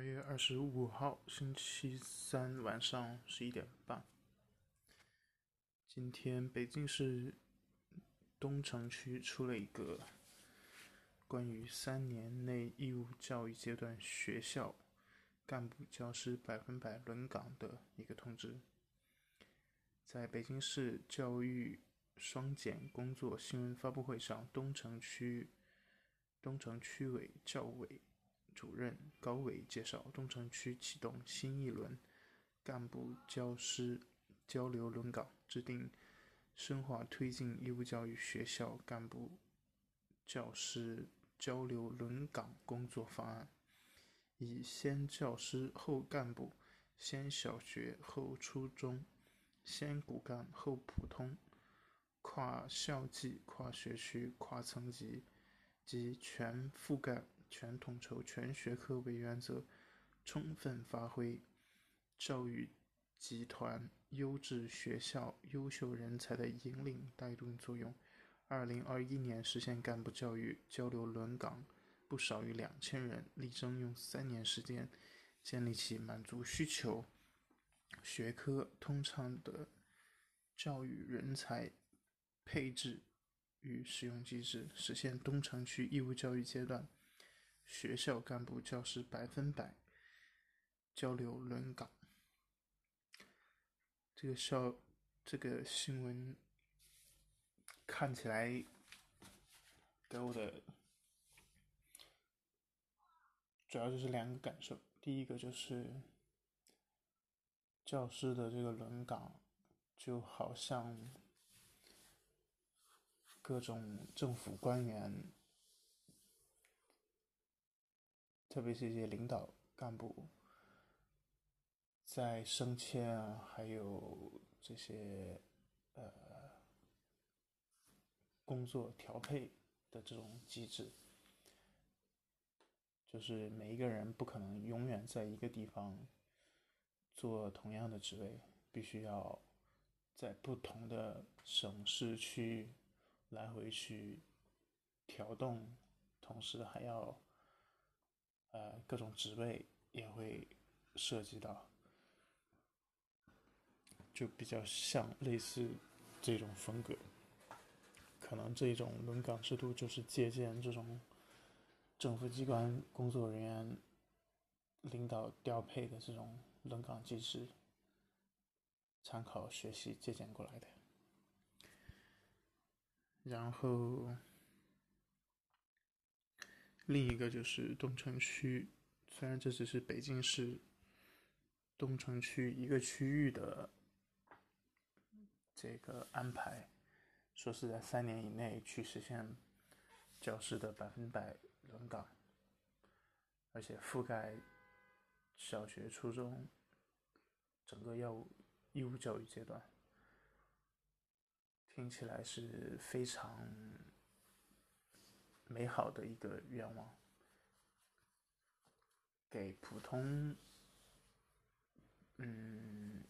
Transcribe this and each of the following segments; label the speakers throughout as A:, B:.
A: 八月二十五号，星期三晚上十一点半。今天北京市东城区出了一个关于三年内义务教育阶段学校干部教师百分百轮岗的一个通知。在北京市教育双减工作新闻发布会上，东城区东城区委教委。主任高伟介绍，东城区启动新一轮干部教师交流轮岗，制定深化推进义务教育学校干部教师交流轮岗工作方案，以先教师后干部、先小学后初中、先骨干后普通、跨校际、跨学区、跨层级及全覆盖。全统筹、全学科为原则，充分发挥教育集团优质学校优秀人才的引领带动作用。二零二一年实现干部教育交流轮岗不少于两千人，力争用三年时间建立起满足需求、学科通畅的教育人才配置与使用机制，实现东城区义务教育阶段。学校干部教师百分百交流轮岗，这个校这个新闻看起来给我的主要就是两个感受，第一个就是教师的这个轮岗就好像各种政府官员。特别是一些领导干部，在升迁啊，还有这些呃工作调配的这种机制，就是每一个人不可能永远在一个地方做同样的职位，必须要在不同的省市区来回去调动，同时还要。各种职位也会涉及到，就比较像类似这种风格。可能这种轮岗制度就是借鉴这种政府机关工作人员领导调配的这种轮岗机制，参考学习借鉴过来的。然后。另一个就是东城区，虽然这只是北京市东城区一个区域的这个安排，说是在三年以内去实现教师的百分百轮岗，而且覆盖小学、初中整个要义务教育阶段，听起来是非常。美好的一个愿望，给普通，嗯，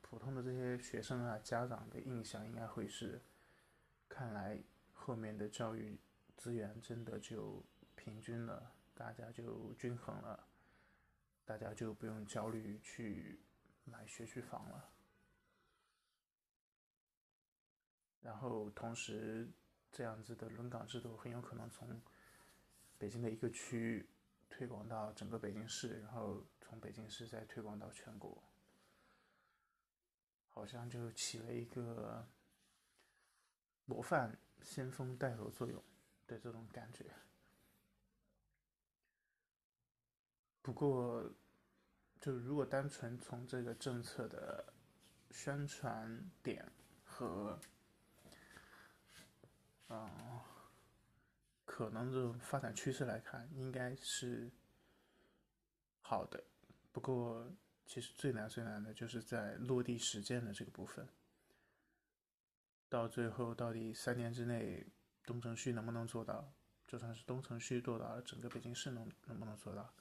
A: 普通的这些学生啊，家长的印象应该会是，看来后面的教育资源真的就平均了，大家就均衡了，大家就不用焦虑去买学区房了，然后同时。这样子的轮岗制度很有可能从北京的一个区域推广到整个北京市，然后从北京市再推广到全国，好像就起了一个模范先锋带头作用的这种感觉。不过，就如果单纯从这个政策的宣传点和啊，可能这种发展趋势来看，应该是好的。不过，其实最难最难的就是在落地实践的这个部分。到最后，到底三年之内，东城区能不能做到？就算是东城区做到了，整个北京市能能不能做到？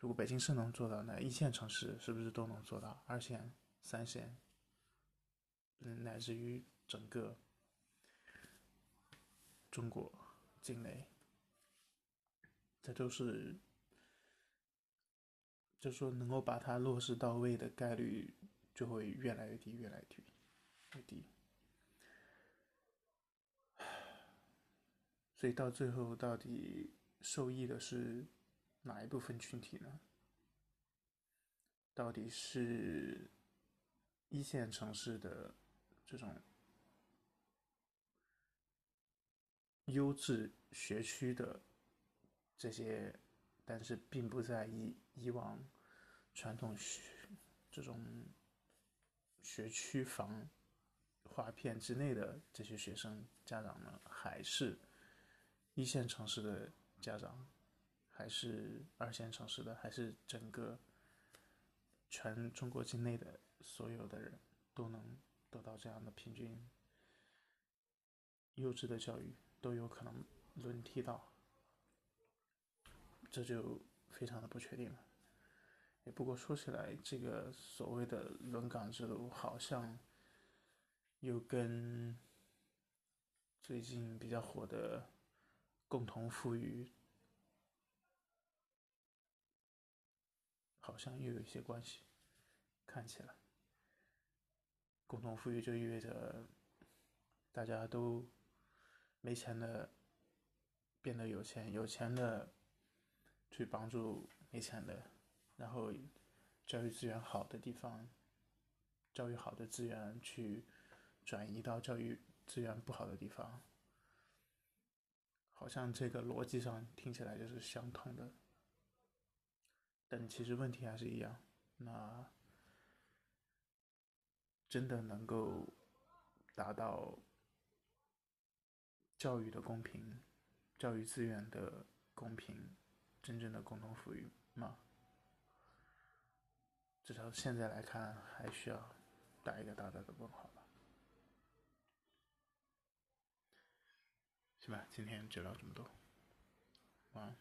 A: 如果北京市能做到，那一线城市是不是都能做到？二线、三线，嗯，乃至于整个。中国境内，这都是就说能够把它落实到位的概率就会越来越低，越来越低，越低。所以到最后，到底受益的是哪一部分群体呢？到底是一线城市的这种优质学区的这些，但是并不在以以往传统学这种学区房划片之内的这些学生家长呢，还是一线城市的家长，还是二线城市的，还是整个？全中国境内的所有的人都能得到这样的平均优质的教育，都有可能轮替到，这就非常的不确定了。也不过说起来，这个所谓的轮岗制度，好像又跟最近比较火的共同富裕。好像又有一些关系，看起来，共同富裕就意味着大家都没钱的变得有钱，有钱的去帮助没钱的，然后教育资源好的地方，教育好的资源去转移到教育资源不好的地方，好像这个逻辑上听起来就是相通的。但其实问题还是一样，那真的能够达到教育的公平、教育资源的公平、真正的共同富裕吗？至少现在来看，还需要打一个大大的问号吧。行吧，今天就聊这么多，晚安。